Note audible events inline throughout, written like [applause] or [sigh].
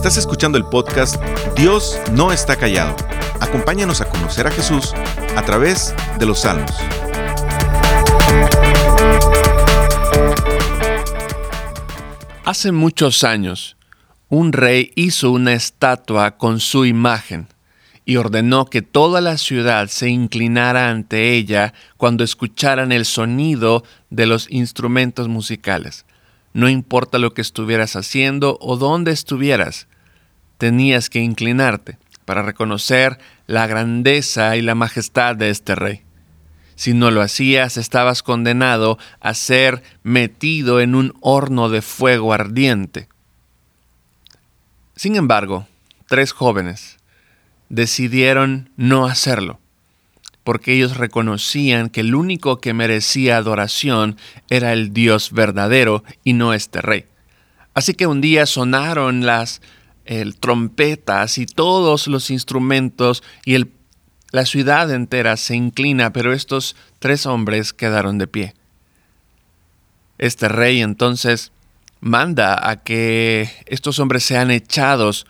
Estás escuchando el podcast Dios no está callado. Acompáñanos a conocer a Jesús a través de los salmos. Hace muchos años, un rey hizo una estatua con su imagen y ordenó que toda la ciudad se inclinara ante ella cuando escucharan el sonido de los instrumentos musicales. No importa lo que estuvieras haciendo o dónde estuvieras, tenías que inclinarte para reconocer la grandeza y la majestad de este rey. Si no lo hacías, estabas condenado a ser metido en un horno de fuego ardiente. Sin embargo, tres jóvenes decidieron no hacerlo porque ellos reconocían que el único que merecía adoración era el Dios verdadero y no este rey. Así que un día sonaron las trompetas y todos los instrumentos y el, la ciudad entera se inclina, pero estos tres hombres quedaron de pie. Este rey entonces manda a que estos hombres sean echados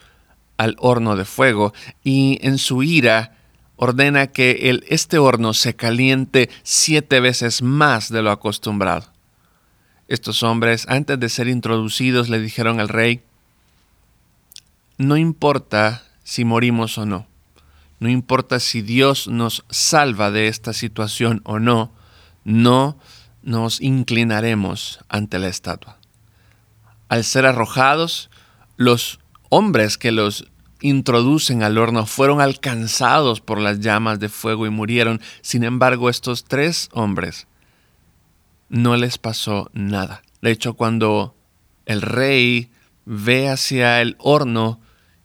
al horno de fuego y en su ira ordena que el, este horno se caliente siete veces más de lo acostumbrado. Estos hombres, antes de ser introducidos, le dijeron al rey, no importa si morimos o no, no importa si Dios nos salva de esta situación o no, no nos inclinaremos ante la estatua. Al ser arrojados, los hombres que los introducen al horno fueron alcanzados por las llamas de fuego y murieron. Sin embargo, estos tres hombres no les pasó nada. De hecho, cuando el rey ve hacia el horno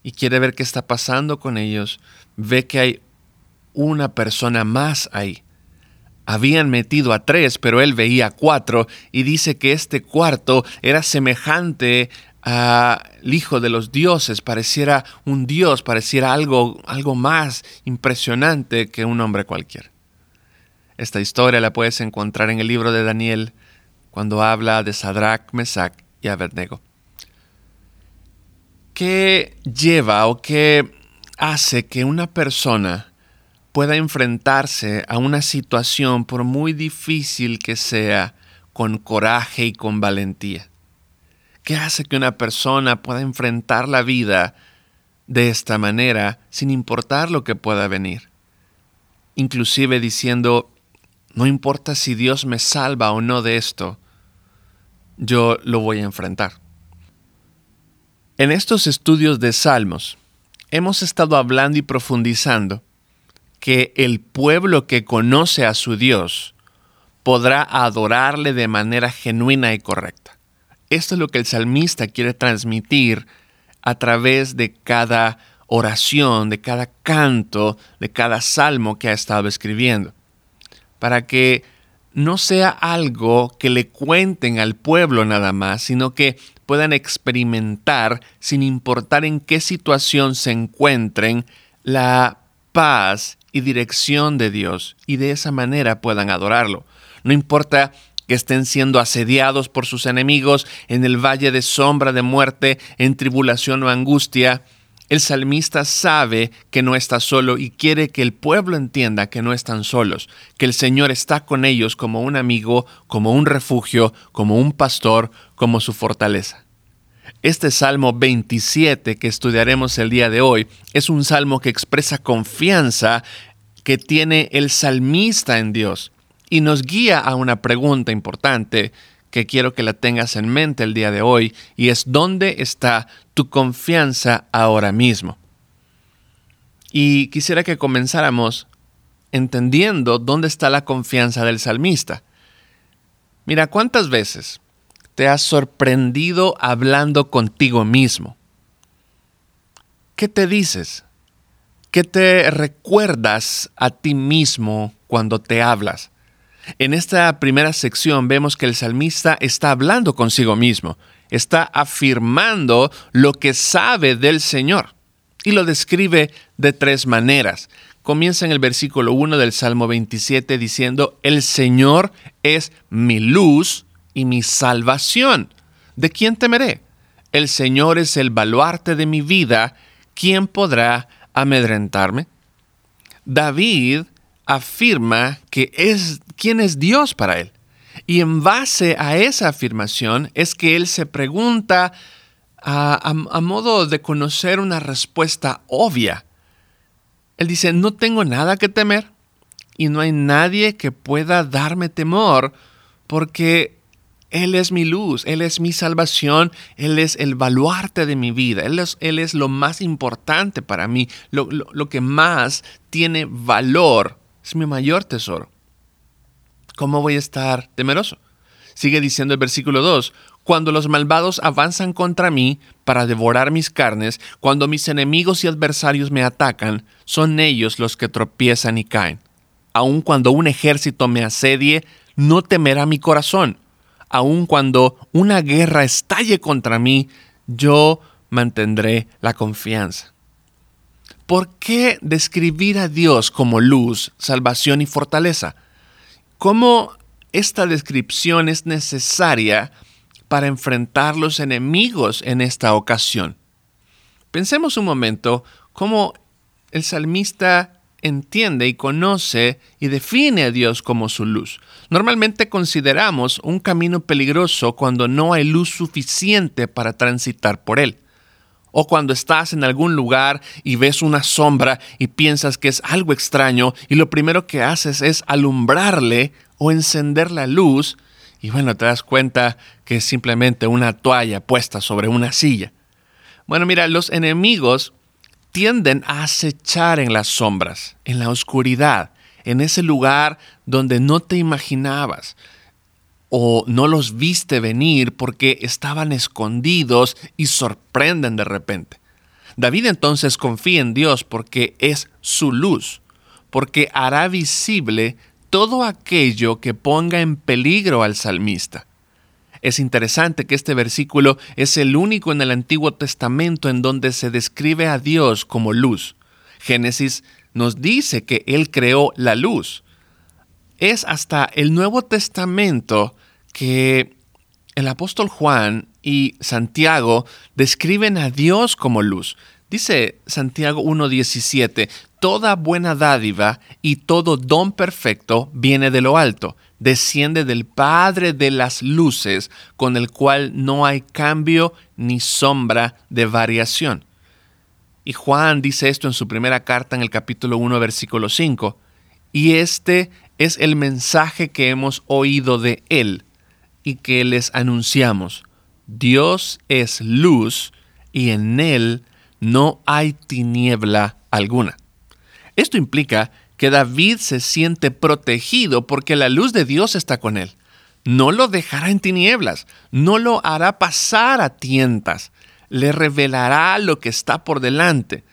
y quiere ver qué está pasando con ellos, ve que hay una persona más ahí. Habían metido a tres, pero él veía cuatro y dice que este cuarto era semejante al Hijo de los dioses, pareciera un dios, pareciera algo, algo más impresionante que un hombre cualquiera. Esta historia la puedes encontrar en el libro de Daniel cuando habla de Sadrach, Mesach y Abednego. ¿Qué lleva o qué hace que una persona pueda enfrentarse a una situación, por muy difícil que sea, con coraje y con valentía? ¿Qué hace que una persona pueda enfrentar la vida de esta manera sin importar lo que pueda venir? Inclusive diciendo, no importa si Dios me salva o no de esto, yo lo voy a enfrentar. En estos estudios de Salmos hemos estado hablando y profundizando que el pueblo que conoce a su Dios podrá adorarle de manera genuina y correcta. Esto es lo que el salmista quiere transmitir a través de cada oración, de cada canto, de cada salmo que ha estado escribiendo, para que no sea algo que le cuenten al pueblo nada más, sino que puedan experimentar, sin importar en qué situación se encuentren, la paz y dirección de Dios y de esa manera puedan adorarlo. No importa que estén siendo asediados por sus enemigos en el valle de sombra de muerte, en tribulación o angustia, el salmista sabe que no está solo y quiere que el pueblo entienda que no están solos, que el Señor está con ellos como un amigo, como un refugio, como un pastor, como su fortaleza. Este Salmo 27 que estudiaremos el día de hoy es un salmo que expresa confianza que tiene el salmista en Dios y nos guía a una pregunta importante que quiero que la tengas en mente el día de hoy y es ¿dónde está tu confianza ahora mismo? Y quisiera que comenzáramos entendiendo dónde está la confianza del salmista. Mira, ¿cuántas veces te has sorprendido hablando contigo mismo? ¿Qué te dices? ¿Qué te recuerdas a ti mismo cuando te hablas? En esta primera sección vemos que el salmista está hablando consigo mismo, está afirmando lo que sabe del Señor y lo describe de tres maneras. Comienza en el versículo 1 del Salmo 27 diciendo, el Señor es mi luz y mi salvación. ¿De quién temeré? El Señor es el baluarte de mi vida, ¿quién podrá amedrentarme? David afirma que es quién es Dios para él. Y en base a esa afirmación es que él se pregunta a, a, modo de conocer una respuesta obvia. Él dice, no tengo nada que temer y no hay nadie que pueda darme temor porque Él es mi luz, Él es mi salvación, Él es el baluarte de mi vida, Él es, él es lo más importante para mí, lo, lo que más tiene valor, es mi mayor tesoro. ¿Cómo voy a estar temeroso? Sigue diciendo el versículo 2, cuando los malvados avanzan contra mí para devorar mis carnes, cuando mis enemigos y adversarios me atacan, son ellos los que tropiezan y caen. Aun cuando un ejército me asedie, no temerá mi corazón. Aun cuando una guerra estalle contra mí, yo mantendré la confianza. ¿Por qué describir a Dios como luz, salvación y fortaleza? ¿Cómo esta descripción es necesaria para enfrentar los enemigos en esta ocasión. Pensemos un momento cómo el salmista entiende y conoce y define a Dios como su luz. Normalmente consideramos un camino peligroso cuando no hay luz suficiente para transitar por él. O cuando estás en algún lugar y ves una sombra y piensas que es algo extraño y lo primero que haces es alumbrarle o encender la luz y bueno, te das cuenta que es simplemente una toalla puesta sobre una silla. Bueno, mira, los enemigos tienden a acechar en las sombras, en la oscuridad, en ese lugar donde no te imaginabas o no los viste venir porque estaban escondidos y sorprenden de repente. David entonces confía en Dios porque es su luz, porque hará visible todo aquello que ponga en peligro al salmista. Es interesante que este versículo es el único en el Antiguo Testamento en donde se describe a Dios como luz. Génesis nos dice que Él creó la luz. Es hasta el Nuevo Testamento que el apóstol Juan y Santiago describen a Dios como luz. Dice Santiago 1.17, Toda buena dádiva y todo don perfecto viene de lo alto, desciende del Padre de las luces, con el cual no hay cambio ni sombra de variación. Y Juan dice esto en su primera carta en el capítulo 1, versículo 5. Y este es el mensaje que hemos oído de Él y que les anunciamos. Dios es luz y en Él no hay tiniebla alguna. Esto implica que David se siente protegido porque la luz de Dios está con él. No lo dejará en tinieblas, no lo hará pasar a tientas, le revelará lo que está por delante.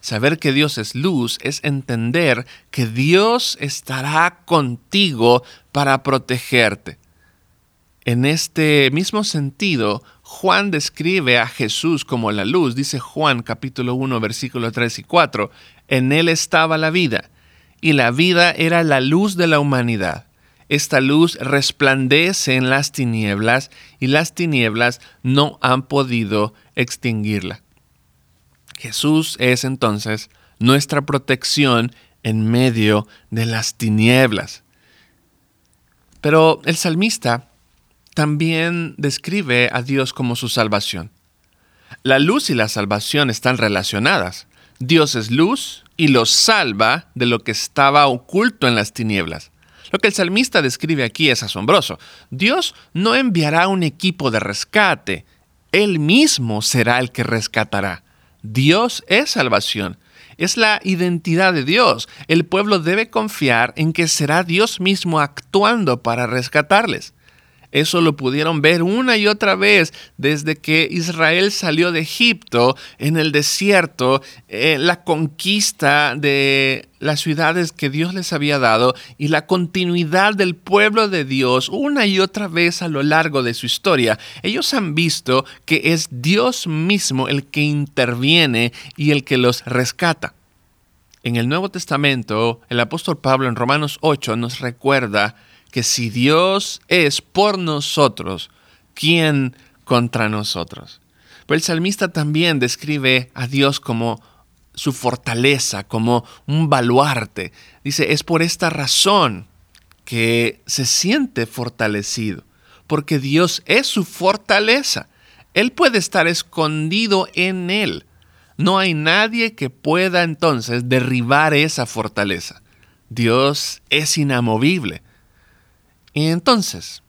Saber que Dios es luz es entender que Dios estará contigo para protegerte. En este mismo sentido, Juan describe a Jesús como la luz. Dice Juan capítulo 1 versículo 3 y 4. En él estaba la vida, y la vida era la luz de la humanidad. Esta luz resplandece en las tinieblas, y las tinieblas no han podido extinguirla. Jesús es entonces nuestra protección en medio de las tinieblas. Pero el salmista también describe a Dios como su salvación. La luz y la salvación están relacionadas. Dios es luz y los salva de lo que estaba oculto en las tinieblas. Lo que el salmista describe aquí es asombroso. Dios no enviará un equipo de rescate, Él mismo será el que rescatará. Dios es salvación, es la identidad de Dios. El pueblo debe confiar en que será Dios mismo actuando para rescatarles. Eso lo pudieron ver una y otra vez desde que Israel salió de Egipto en el desierto, eh, la conquista de las ciudades que Dios les había dado y la continuidad del pueblo de Dios una y otra vez a lo largo de su historia. Ellos han visto que es Dios mismo el que interviene y el que los rescata. En el Nuevo Testamento, el apóstol Pablo en Romanos 8 nos recuerda que si Dios es por nosotros, ¿quién contra nosotros? Pero el salmista también describe a Dios como su fortaleza, como un baluarte. Dice, es por esta razón que se siente fortalecido, porque Dios es su fortaleza. Él puede estar escondido en Él. No hay nadie que pueda entonces derribar esa fortaleza. Dios es inamovible. Y entonces,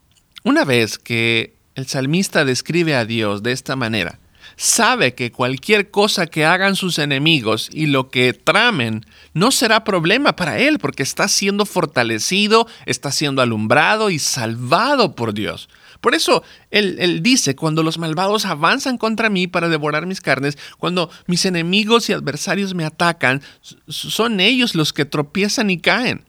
una vez que el salmista describe a Dios de esta manera, sabe que cualquier cosa que hagan sus enemigos y lo que tramen no será problema para él porque está siendo fortalecido, está siendo alumbrado y salvado por Dios. Por eso él, dice, cuando los malvados avanzan contra mí para devorar mis carnes, cuando mis enemigos y adversarios me atacan, son ellos los que tropiezan y caen.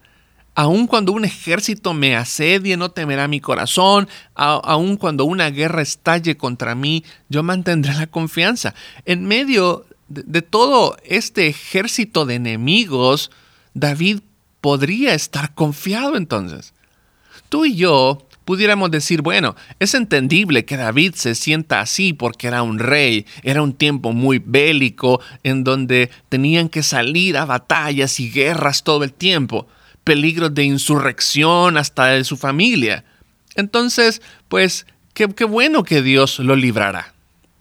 Aun cuando un ejército me asedie, no temerá mi corazón. aun cuando una guerra estalle contra mí, yo mantendré la confianza. En medio de todo este ejército de enemigos, David podría estar confiado entonces. Tú y yo pudiéramos decir, bueno, es entendible que David se sienta así porque era un rey, era un tiempo muy bélico en donde tenían que salir a batallas y guerras todo el tiempo, peligros de insurrección hasta de su familia. Entonces, pues, qué, bueno que Dios lo librará.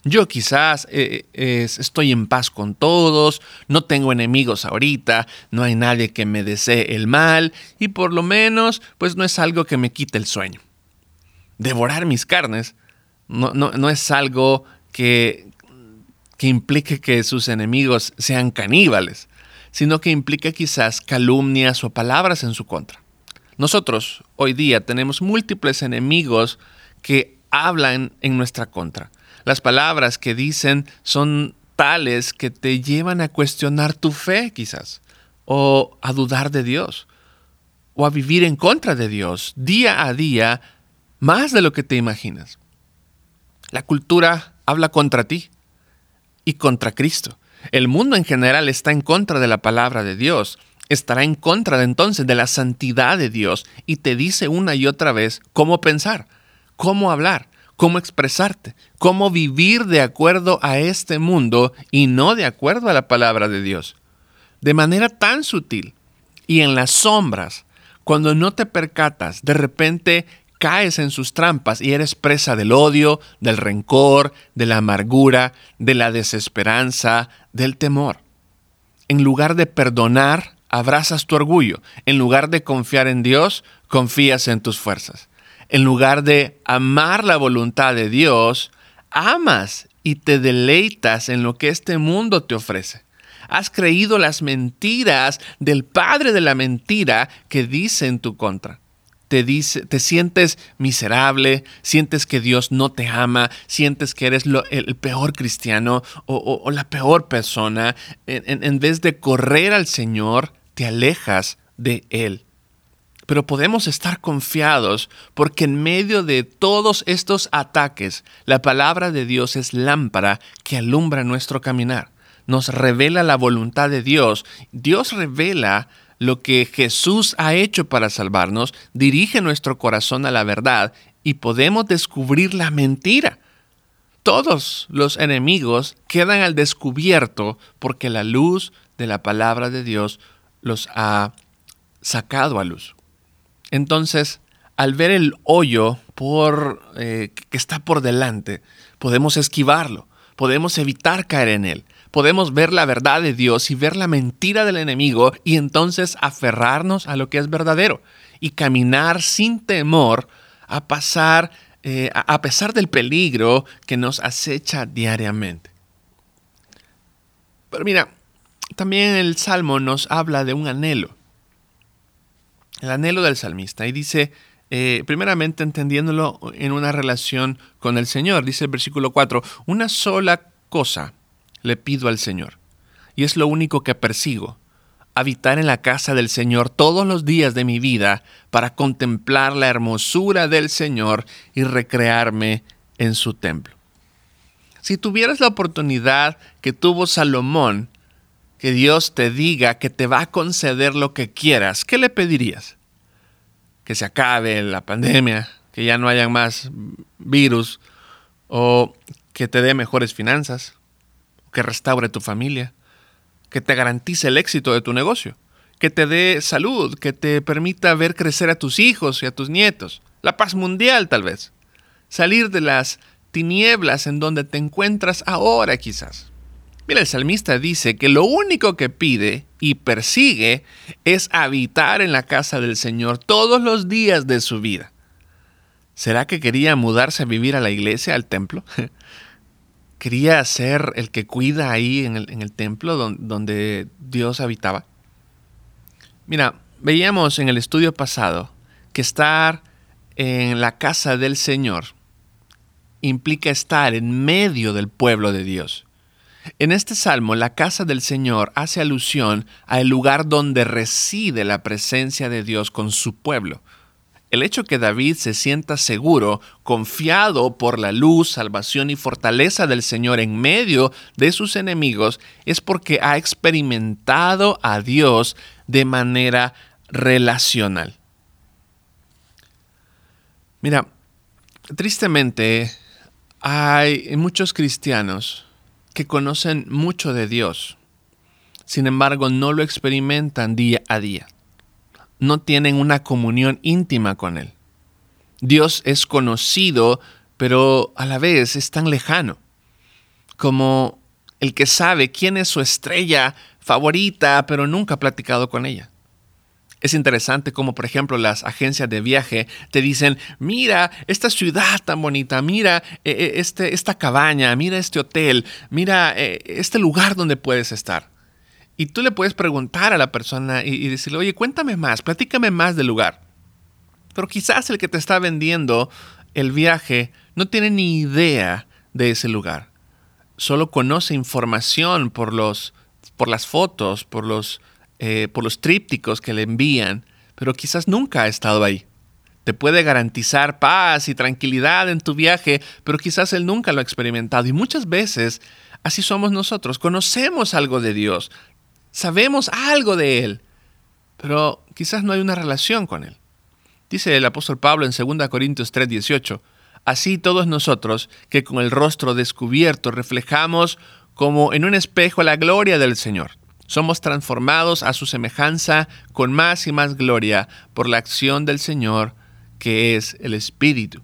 Yo quizás eh, eh, estoy en paz con todos, no tengo enemigos ahorita, no hay nadie que me desee el mal y por lo menos pues no es algo que me quite el sueño devorar mis carnes no, es algo que, que implique que sus enemigos sean caníbales, sino que implica quizás calumnias o palabras en su contra. Nosotros hoy día tenemos múltiples enemigos que hablan en nuestra contra. Las palabras que dicen son tales que te llevan a cuestionar tu fe quizás, o a dudar de Dios, o a vivir en contra de Dios. Día a día más de lo que te imaginas. La cultura habla contra ti y contra Cristo. El mundo en general está en contra de la palabra de Dios. Estará en contra de entonces de la santidad de Dios y te dice una y otra vez cómo pensar, cómo hablar, cómo expresarte, cómo vivir de acuerdo a este mundo y no de acuerdo a la palabra de Dios. De manera tan sutil y en las sombras, cuando no te percatas, de repente caes en sus trampas y eres presa del odio, del rencor, de la amargura, de la desesperanza, del temor. En lugar de perdonar, abrazas tu orgullo. En lugar de confiar en Dios, confías en tus fuerzas. En lugar de amar la voluntad de Dios, amas y te deleitas en lo que este mundo te ofrece. Has creído las mentiras del padre de la mentira que dice en tu contra te, sientes miserable, sientes que Dios no te ama, sientes que eres el peor cristiano o, la peor persona, en vez de correr al Señor, te alejas de Él. Pero podemos estar confiados porque en medio de todos estos ataques, la palabra de Dios es lámpara que alumbra nuestro caminar. Nos revela la voluntad de Dios. Dios revela lo que Jesús ha hecho para salvarnos, dirige nuestro corazón a la verdad y podemos descubrir la mentira. Todos los enemigos quedan al descubierto porque la luz de la palabra de Dios los ha sacado a luz. Entonces, al ver el hoyo por, eh, que está por delante, podemos esquivarlo, podemos evitar caer en él podemos ver la verdad de Dios y ver la mentira del enemigo y entonces aferrarnos a lo que es verdadero y caminar sin temor a pasar, eh, a pesar del peligro que nos acecha diariamente. Pero mira, también el Salmo nos habla de un anhelo, el anhelo del salmista, y dice, eh, primeramente entendiéndolo en una relación con el Señor, dice el versículo 4, una sola cosa le pido al Señor. Y es lo único que persigo, habitar en la casa del Señor todos los días de mi vida para contemplar la hermosura del Señor y recrearme en su templo. Si tuvieras la oportunidad que tuvo Salomón, que Dios te diga que te va a conceder lo que quieras, ¿qué le pedirías? Que se acabe la pandemia, que ya no haya más virus, o que te dé mejores finanzas, que restaure tu familia, que te garantice el éxito de tu negocio, que te dé salud, que te permita ver crecer a tus hijos y a tus nietos, la paz mundial tal vez, salir de las tinieblas en donde te encuentras ahora quizás. Mira, el salmista dice que lo único que pide y persigue es habitar en la casa del Señor todos los días de su vida. ¿Será que quería mudarse a vivir a la iglesia, al templo? [laughs] ¿Quería ser el que cuida ahí en el, templo donde Dios habitaba? Mira, veíamos en el estudio pasado que estar en la casa del Señor implica estar en medio del pueblo de Dios. En este salmo, la casa del Señor hace alusión al lugar donde reside la presencia de Dios con su pueblo. El hecho que David se sienta seguro, confiado por la luz, salvación y fortaleza del Señor en medio de sus enemigos, es porque ha experimentado a Dios de manera relacional. Mira, tristemente hay muchos cristianos que conocen mucho de Dios, sin embargo no lo experimentan día a día. No tienen una comunión íntima con Él. Dios es conocido, pero a la vez es tan lejano, como el que sabe quién es su estrella favorita, pero nunca ha platicado con ella. Es interesante como, por ejemplo, las agencias de viaje te dicen, mira esta ciudad tan bonita, mira eh, eh, este, esta cabaña, mira este hotel, mira eh, este lugar donde puedes estar. Y tú le puedes preguntar a la persona y, decirle, oye, cuéntame más, platícame más del lugar. Pero quizás el que te está vendiendo el viaje no tiene ni idea de ese lugar. Solo conoce información por, los, por las fotos, por los eh, por los trípticos que le envían, pero quizás nunca ha estado ahí. Te puede garantizar paz y tranquilidad en tu viaje, pero quizás él nunca lo ha experimentado. Y muchas veces así somos nosotros. Conocemos algo de Dios, sabemos algo de Él, pero quizás no hay una relación con Él. Dice el apóstol Pablo en 2 Corintios 3:18, así todos nosotros que con el rostro descubierto reflejamos como en un espejo la gloria del Señor somos transformados a su semejanza con más y más gloria por la acción del Señor, que es el Espíritu.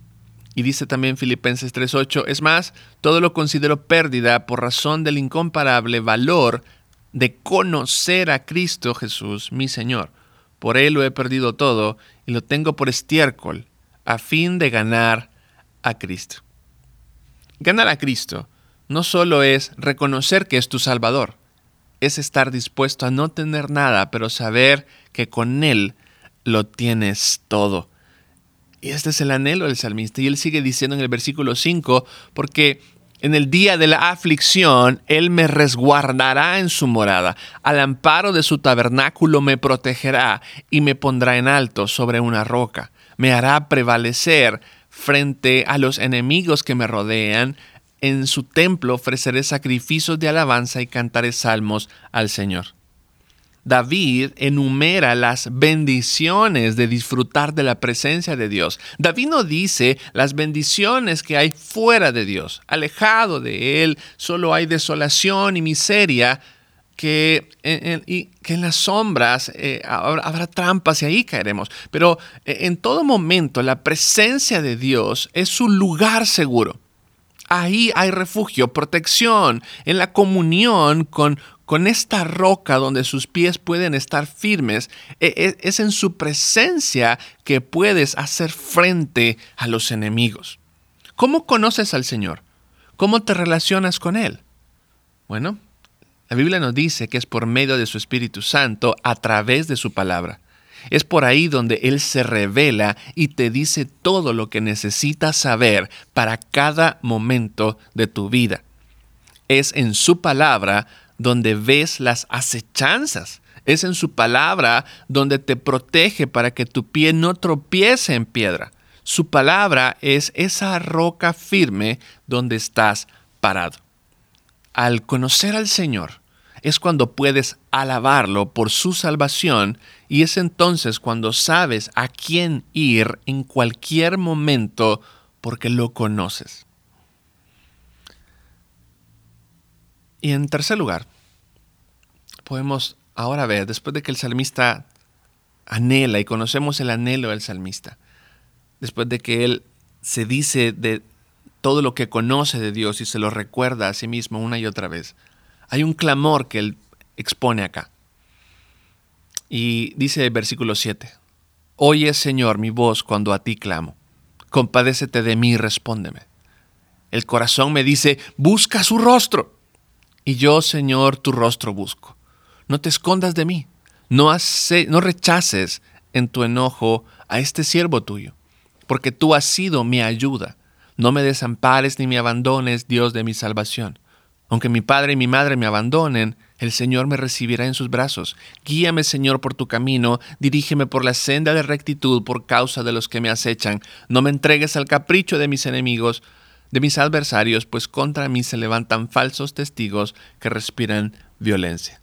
Y dice también Filipenses 3:8, es más, todo lo considero pérdida por razón del incomparable valor de conocer a Cristo Jesús, mi Señor. Por Él lo he perdido todo y lo tengo por estiércol, a fin de ganar a Cristo. Ganar a Cristo no solo es reconocer que es tu Salvador, es estar dispuesto a no tener nada, pero saber que con Él lo tienes todo. Y este es el anhelo del salmista. Y él sigue diciendo en el versículo 5, porque en el día de la aflicción Él me resguardará en su morada, al amparo de su tabernáculo me protegerá y me pondrá en alto sobre una roca. Me hará prevalecer frente a los enemigos que me rodean, en su templo ofreceré sacrificios de alabanza y cantaré salmos al Señor. David enumera las bendiciones de disfrutar de la presencia de Dios. David no dice las bendiciones que hay fuera de Dios. Alejado de Él solo hay desolación y miseria, que que en las sombras eh, habrá, trampas y ahí caeremos. Pero eh, en todo momento la presencia de Dios es su lugar seguro. Ahí hay refugio, protección, en la comunión con, con esta roca donde sus pies pueden estar firmes. E, e, es en su presencia que puedes hacer frente a los enemigos. ¿Cómo conoces al Señor? ¿Cómo te relacionas con Él? Bueno, la Biblia nos dice que es por medio de su Espíritu Santo a través de su palabra. Es por ahí donde Él se revela y te dice todo lo que necesitas saber para cada momento de tu vida. Es en su palabra donde ves las acechanzas. Es en su palabra donde te protege para que tu pie no tropiece en piedra. Su palabra es esa roca firme donde estás parado. Al conocer al Señor, es cuando puedes alabarlo por su salvación y es entonces cuando sabes a quién ir en cualquier momento porque lo conoces. Y en tercer lugar, podemos ahora ver, después de que el salmista anhela y conocemos el anhelo del salmista, después de que él se dice de todo lo que conoce de Dios y se lo recuerda a sí mismo una y otra vez, hay un clamor que él expone acá. Y dice el versículo 7, Oye Señor mi voz cuando a ti clamo, compadécete de mí respóndeme. El corazón me dice, busca su rostro. Y yo, Señor, tu rostro busco. No te escondas de mí, no, no rechaces en tu enojo a este siervo tuyo, porque tú has sido mi ayuda. No me desampares ni me abandones, Dios de mi salvación. Aunque mi padre y mi madre me abandonen, el Señor me recibirá en sus brazos. Guíame, Señor, por tu camino, dirígeme por la senda de rectitud por causa de los que me acechan. No me entregues al capricho de mis enemigos, de mis adversarios, pues contra mí se levantan falsos testigos que respiran violencia.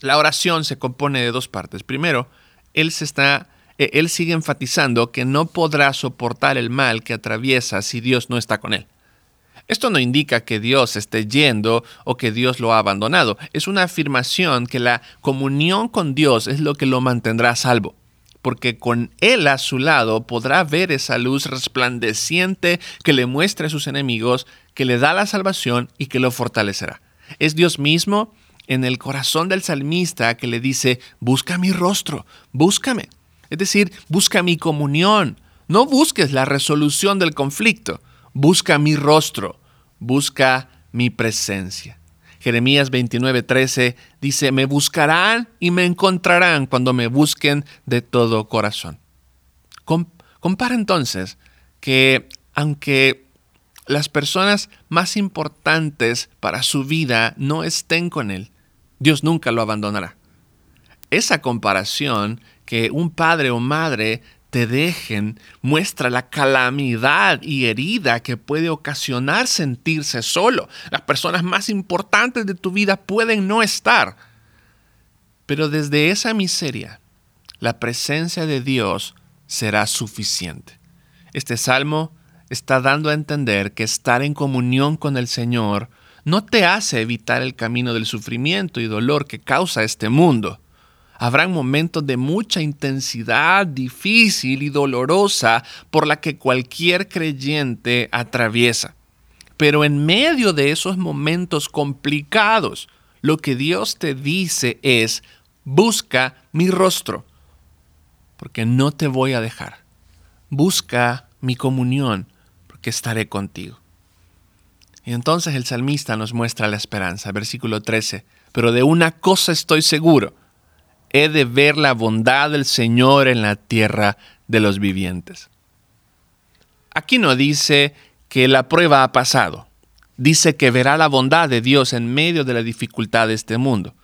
La oración se compone de dos partes. Primero, eh, él sigue enfatizando que no podrá soportar el mal que atraviesa si Dios no está con él. Esto no indica que Dios esté yendo o que Dios lo ha abandonado. Es una afirmación que la comunión con Dios es lo que lo mantendrá salvo. Porque con Él a su lado podrá ver esa luz resplandeciente que le muestra a sus enemigos, que le da la salvación y que lo fortalecerá. Es Dios mismo en el corazón del salmista que le dice, busca mi rostro, búscame. Es decir, busca mi comunión. No busques la resolución del conflicto busca mi rostro, busca mi presencia. Jeremías 29:13 dice, me buscarán y me encontrarán cuando me busquen de todo corazón. compara entonces que aunque las personas más importantes para su vida no estén con Él, Dios nunca lo abandonará. Esa comparación que un padre o madre te dejen muestra la calamidad y herida que puede ocasionar sentirse solo. Las personas más importantes de tu vida pueden no estar. Pero desde esa miseria, la presencia de Dios será suficiente. Este salmo está dando a entender que estar en comunión con el Señor no te hace evitar el camino del sufrimiento y dolor que causa este mundo Habrán momentos de mucha intensidad difícil y dolorosa por la que cualquier creyente atraviesa. Pero en medio de esos momentos complicados, lo que Dios te dice es, busca mi rostro, porque no te voy a dejar. Busca mi comunión, porque estaré contigo. Y entonces el salmista nos muestra la esperanza, versículo 13, pero de una cosa estoy seguro, he de ver la bondad del Señor en la tierra de los vivientes. Aquí no dice que la prueba ha pasado, dice que verá la bondad de Dios en medio de la dificultad de este mundo.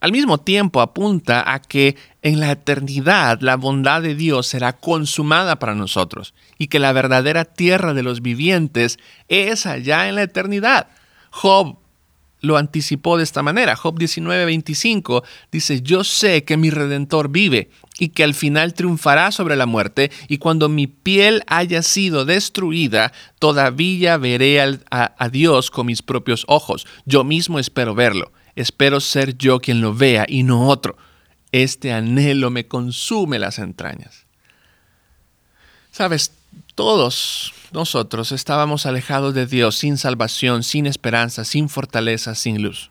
Al mismo tiempo apunta a que en la eternidad la bondad de Dios será consumada para nosotros y que la verdadera tierra de los vivientes es allá en la eternidad. Job lo anticipó de esta manera. Job 19:25 dice, yo sé que mi redentor vive y que al final triunfará sobre la muerte, y cuando mi piel haya sido destruida, todavía veré a, a Dios con mis propios ojos. Yo mismo espero verlo. Espero ser yo quien lo vea y no otro. Este anhelo me consume las entrañas. Sabes, todos nosotros estábamos alejados de Dios sin salvación, sin esperanza, sin fortaleza, sin luz.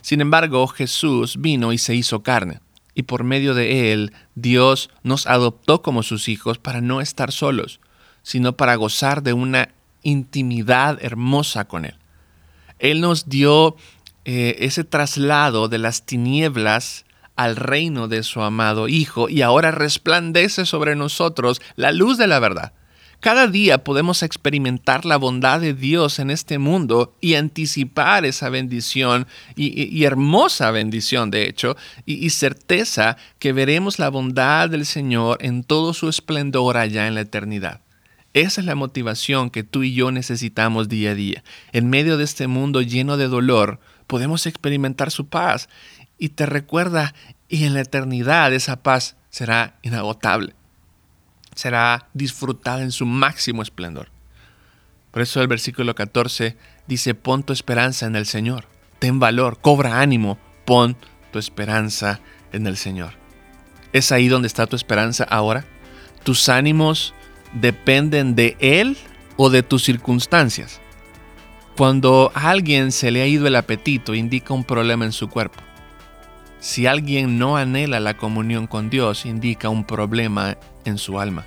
Sin embargo, Jesús vino y se hizo carne, y por medio de él Dios nos adoptó como sus hijos para no estar solos, sino para gozar de una intimidad hermosa con él. Él nos dio eh, ese traslado de las tinieblas al reino de su amado Hijo y ahora resplandece sobre nosotros la luz de la verdad. Cada día podemos experimentar la bondad de Dios en este mundo y anticipar esa bendición y, hermosa bendición, de hecho, y, y certeza que veremos la bondad del Señor en todo su esplendor allá en la eternidad. Esa es la motivación que tú y yo necesitamos día a día. En medio de este mundo lleno de dolor, podemos experimentar su paz y te recuerda, y en la eternidad esa paz será inagotable será disfrutada en su máximo esplendor. Por eso el versículo 14 dice, pon tu esperanza en el Señor. Ten valor, cobra ánimo, pon tu esperanza en el Señor. ¿Es ahí donde está tu esperanza ahora? ¿Tus ánimos dependen de Él o de tus circunstancias? Cuando a alguien se le ha ido el apetito, indica un problema en su cuerpo. Si alguien no anhela la comunión con Dios, indica un problema en su alma.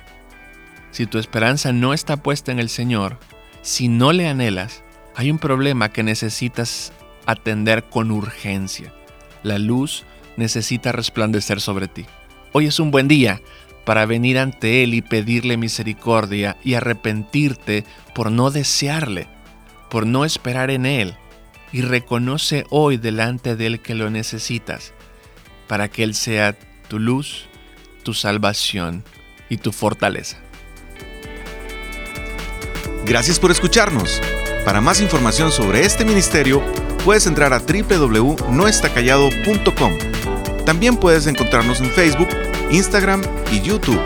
Si tu esperanza no está puesta en el Señor, si no le anhelas, hay un problema que necesitas atender con urgencia. La luz necesita resplandecer sobre ti. Hoy es un buen día para venir ante Él y pedirle misericordia y arrepentirte por no desearle, por no esperar en Él. Y reconoce hoy delante de Él que lo necesitas, para que Él sea tu luz, tu salvación y tu fortaleza. Gracias por escucharnos. Para más información sobre este ministerio, puedes entrar a www.noestacallado.com. También puedes encontrarnos en Facebook, Instagram y YouTube